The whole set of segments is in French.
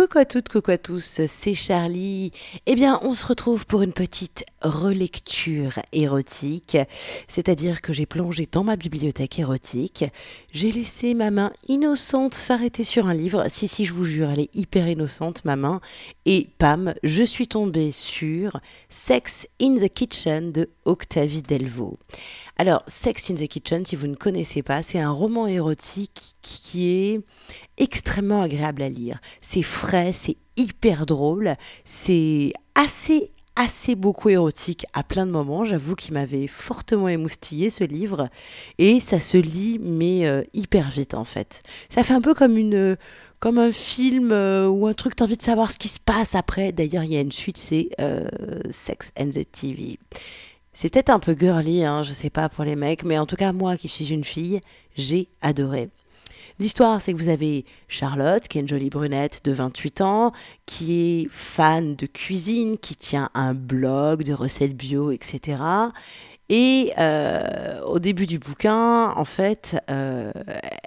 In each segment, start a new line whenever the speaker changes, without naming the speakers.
Coucou à toutes, coucou à tous, c'est Charlie. Eh bien, on se retrouve pour une petite relecture érotique, c'est-à-dire que j'ai plongé dans ma bibliothèque érotique, j'ai laissé ma main innocente s'arrêter sur un livre. Si, si, je vous jure, elle est hyper innocente, ma main. Et pam, je suis tombée sur Sex in the Kitchen de Octavie Delvaux. Alors, Sex in the Kitchen, si vous ne connaissez pas, c'est un roman érotique qui est extrêmement agréable à lire. C'est frais, c'est hyper drôle, c'est assez assez beaucoup érotique à plein de moments. J'avoue qu'il m'avait fortement émoustillé ce livre et ça se lit mais euh, hyper vite en fait. Ça fait un peu comme une comme un film euh, ou un truc, t'as envie de savoir ce qui se passe après. D'ailleurs, il y a une suite, c'est euh, Sex and the TV. C'est peut-être un peu girly, hein, je sais pas pour les mecs, mais en tout cas, moi qui suis une fille, j'ai adoré. L'histoire, c'est que vous avez Charlotte, qui est une jolie brunette de 28 ans, qui est fan de cuisine, qui tient un blog de recettes bio, etc. Et euh, au début du bouquin, en fait, euh,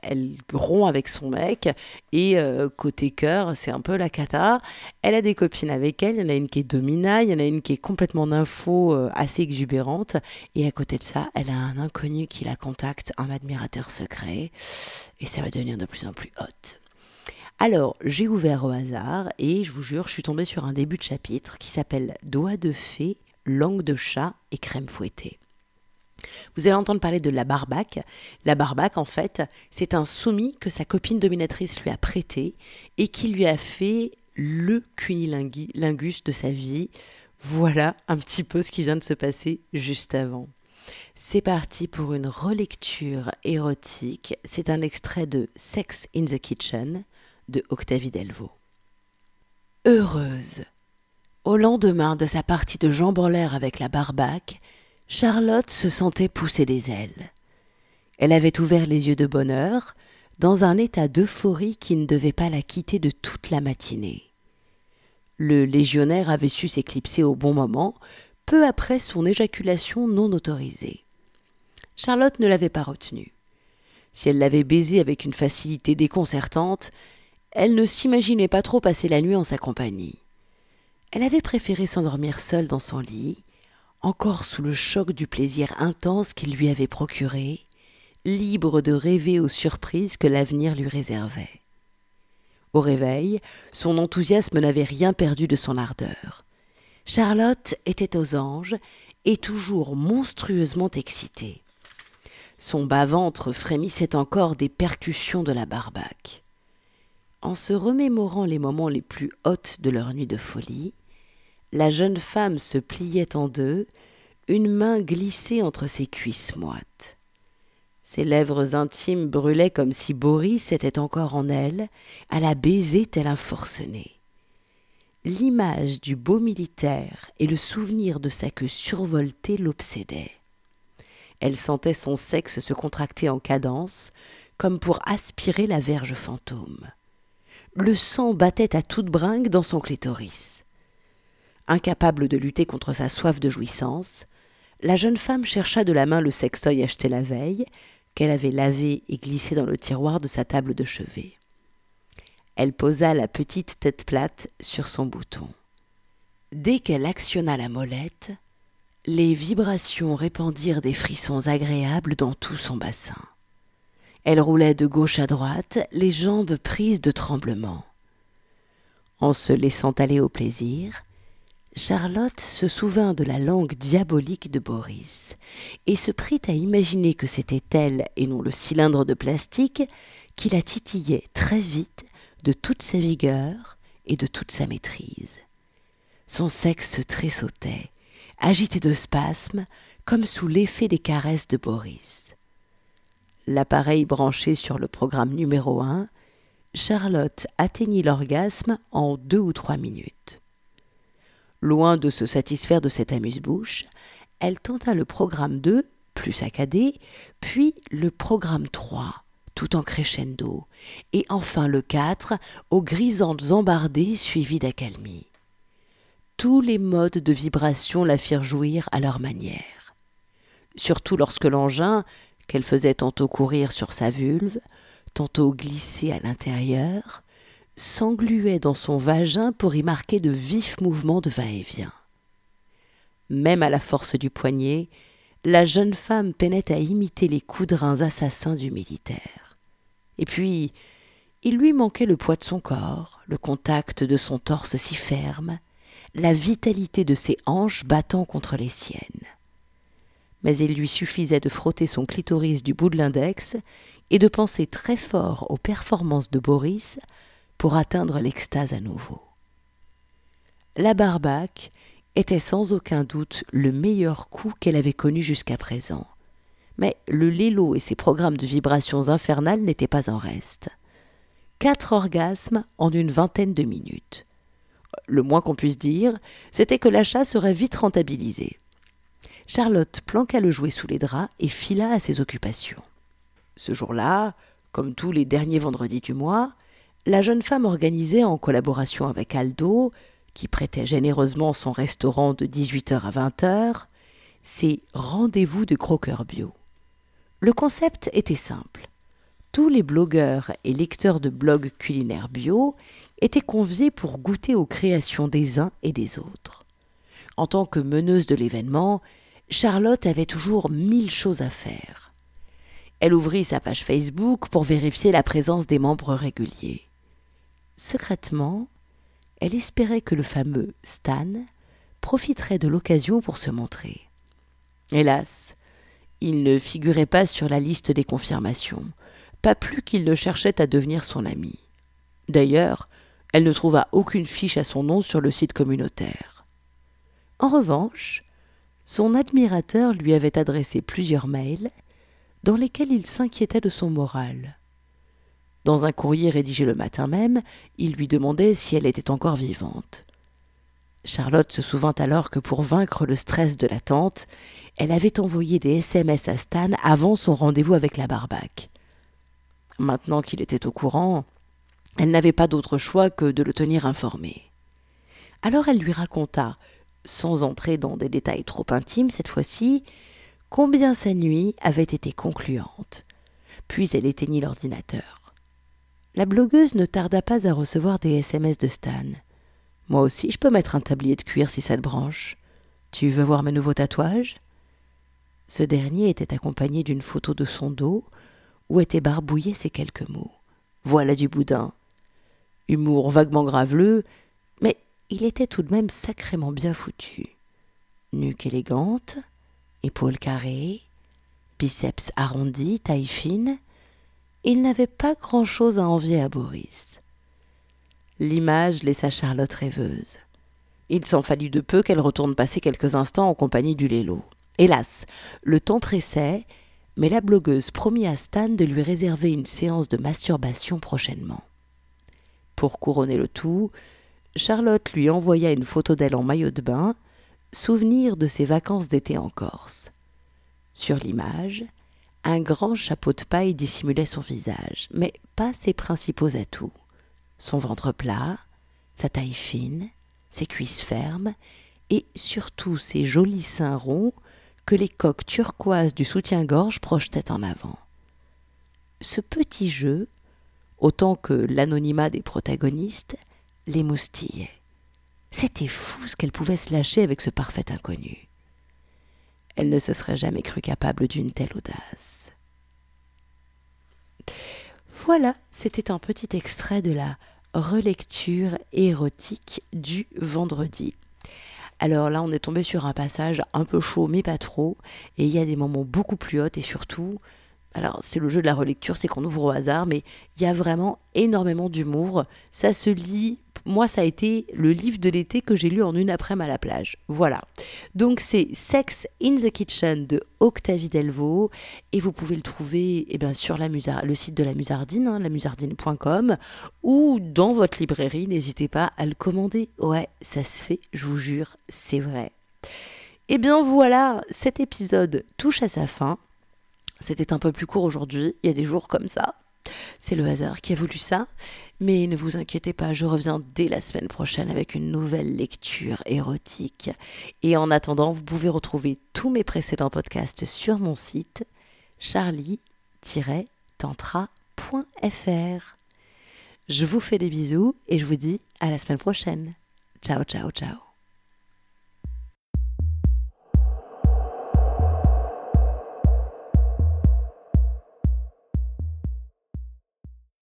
elle rompt avec son mec. Et euh, côté cœur, c'est un peu la cata. Elle a des copines avec elle. Il y en a une qui est domina, il y en a une qui est complètement d'info, assez exubérante. Et à côté de ça, elle a un inconnu qui la contacte, un admirateur secret. Et ça va devenir de plus en plus hot. Alors, j'ai ouvert au hasard et je vous jure, je suis tombée sur un début de chapitre qui s'appelle Doigt de fée, langue de chat et crème fouettée. Vous allez entendre parler de la barbaque. La barbaque, en fait, c'est un soumis que sa copine dominatrice lui a prêté et qui lui a fait le cunilingus de sa vie. Voilà un petit peu ce qui vient de se passer juste avant. C'est parti pour une relecture érotique. C'est un extrait de Sex in the Kitchen de Octavie Delvaux. Heureuse. Au lendemain de sa partie de jambes en l'air avec la barbaque, Charlotte se sentait pousser des ailes. Elle avait ouvert les yeux de bonheur, dans un état d'euphorie qui ne devait pas la quitter de toute la matinée. Le légionnaire avait su s'éclipser au bon moment, peu après son éjaculation non autorisée. Charlotte ne l'avait pas retenu. Si elle l'avait baisé avec une facilité déconcertante, elle ne s'imaginait pas trop passer la nuit en sa compagnie. Elle avait préféré s'endormir seule dans son lit, encore sous le choc du plaisir intense qu'il lui avait procuré, libre de rêver aux surprises que l'avenir lui réservait. Au réveil, son enthousiasme n'avait rien perdu de son ardeur. Charlotte était aux anges et toujours monstrueusement excitée. Son bas-ventre frémissait encore des percussions de la barbaque. En se remémorant les moments les plus hautes de leur nuit de folie, la jeune femme se pliait en deux, une main glissée entre ses cuisses moites. Ses lèvres intimes brûlaient comme si Boris était encore en elle, à la baiser tel un forcené. L'image du beau militaire et le souvenir de sa queue survoltée l'obsédaient. Elle sentait son sexe se contracter en cadence, comme pour aspirer la verge fantôme. Le sang battait à toute bringue dans son clitoris. Incapable de lutter contre sa soif de jouissance, la jeune femme chercha de la main le sextoy acheté la veille, qu'elle avait lavé et glissé dans le tiroir de sa table de chevet. Elle posa la petite tête plate sur son bouton. Dès qu'elle actionna la molette, les vibrations répandirent des frissons agréables dans tout son bassin. Elle roulait de gauche à droite, les jambes prises de tremblement. En se laissant aller au plaisir, Charlotte se souvint de la langue diabolique de Boris et se prit à imaginer que c'était elle et non le cylindre de plastique qui la titillait très vite de toute sa vigueur et de toute sa maîtrise. Son sexe tressautait, agité de spasmes, comme sous l'effet des caresses de Boris. L'appareil branché sur le programme numéro un, Charlotte atteignit l'orgasme en deux ou trois minutes. Loin de se satisfaire de cette amuse-bouche, elle tenta le programme 2, plus saccadé, puis le programme 3, tout en crescendo, et enfin le 4, aux grisantes embardées suivies d'accalmie. Tous les modes de vibration la firent jouir à leur manière. Surtout lorsque l'engin, qu'elle faisait tantôt courir sur sa vulve, tantôt glisser à l'intérieur, s'engluait dans son vagin pour y marquer de vifs mouvements de va-et-vient. Même à la force du poignet, la jeune femme peinait à imiter les coups de reins assassins du militaire. Et puis, il lui manquait le poids de son corps, le contact de son torse si ferme, la vitalité de ses hanches battant contre les siennes. Mais il lui suffisait de frotter son clitoris du bout de l'index et de penser très fort aux performances de Boris pour atteindre l'extase à nouveau. La barbaque était sans aucun doute le meilleur coup qu'elle avait connu jusqu'à présent. Mais le lélo et ses programmes de vibrations infernales n'étaient pas en reste. Quatre orgasmes en une vingtaine de minutes. Le moins qu'on puisse dire, c'était que l'achat serait vite rentabilisé. Charlotte planqua le jouet sous les draps et fila à ses occupations. Ce jour-là, comme tous les derniers vendredis du mois, la jeune femme organisait en collaboration avec Aldo, qui prêtait généreusement son restaurant de 18h à 20h, ses rendez-vous de croqueurs bio. Le concept était simple. Tous les blogueurs et lecteurs de blogs culinaires bio étaient conviés pour goûter aux créations des uns et des autres. En tant que meneuse de l'événement, Charlotte avait toujours mille choses à faire. Elle ouvrit sa page Facebook pour vérifier la présence des membres réguliers. Secrètement, elle espérait que le fameux Stan profiterait de l'occasion pour se montrer. Hélas, il ne figurait pas sur la liste des confirmations, pas plus qu'il ne cherchait à devenir son ami. D'ailleurs, elle ne trouva aucune fiche à son nom sur le site communautaire. En revanche, son admirateur lui avait adressé plusieurs mails dans lesquels il s'inquiétait de son moral. Dans un courrier rédigé le matin même, il lui demandait si elle était encore vivante. Charlotte se souvint alors que pour vaincre le stress de l'attente, elle avait envoyé des SMS à Stan avant son rendez-vous avec la barbaque. Maintenant qu'il était au courant, elle n'avait pas d'autre choix que de le tenir informé. Alors elle lui raconta, sans entrer dans des détails trop intimes cette fois-ci, combien sa nuit avait été concluante. Puis elle éteignit l'ordinateur. La blogueuse ne tarda pas à recevoir des SMS de Stan. Moi aussi, je peux mettre un tablier de cuir si ça te branche. Tu veux voir mes nouveaux tatouages? Ce dernier était accompagné d'une photo de son dos où étaient barbouillés ces quelques mots. Voilà du boudin. Humour vaguement graveleux, mais il était tout de même sacrément bien foutu. Nuque élégante, épaules carrées, biceps arrondis, taille fine, il n'avait pas grand-chose à envier à Boris. L'image laissa Charlotte rêveuse. Il s'en fallut de peu qu'elle retourne passer quelques instants en compagnie du Lélo. Hélas, le temps pressait, mais la blogueuse promit à Stan de lui réserver une séance de masturbation prochainement. Pour couronner le tout, Charlotte lui envoya une photo d'elle en maillot de bain, souvenir de ses vacances d'été en Corse. Sur l'image, un grand chapeau de paille dissimulait son visage, mais pas ses principaux atouts. Son ventre plat, sa taille fine, ses cuisses fermes, et surtout ses jolis seins ronds que les coques turquoises du soutien-gorge projetaient en avant. Ce petit jeu, autant que l'anonymat des protagonistes, les moustillait. C'était fou ce qu'elle pouvait se lâcher avec ce parfait inconnu. Elle ne se serait jamais crue capable d'une telle audace. Voilà, c'était un petit extrait de la relecture érotique du vendredi. Alors là, on est tombé sur un passage un peu chaud, mais pas trop, et il y a des moments beaucoup plus hauts, et surtout, alors c'est le jeu de la relecture, c'est qu'on ouvre au hasard, mais il y a vraiment énormément d'humour. Ça se lit, moi ça a été le livre de l'été que j'ai lu en une après-midi à la plage. Voilà. Donc c'est Sex in the Kitchen de Octavie Delvaux, et vous pouvez le trouver eh bien, sur le site de la Musardine, hein, lamusardine.com, ou dans votre librairie, n'hésitez pas à le commander. Ouais, ça se fait, je vous jure, c'est vrai. Et eh bien voilà, cet épisode touche à sa fin. C'était un peu plus court aujourd'hui, il y a des jours comme ça. C'est le hasard qui a voulu ça. Mais ne vous inquiétez pas, je reviens dès la semaine prochaine avec une nouvelle lecture érotique. Et en attendant, vous pouvez retrouver tous mes précédents podcasts sur mon site charlie-tantra.fr. Je vous fais des bisous et je vous dis à la semaine prochaine. Ciao, ciao, ciao.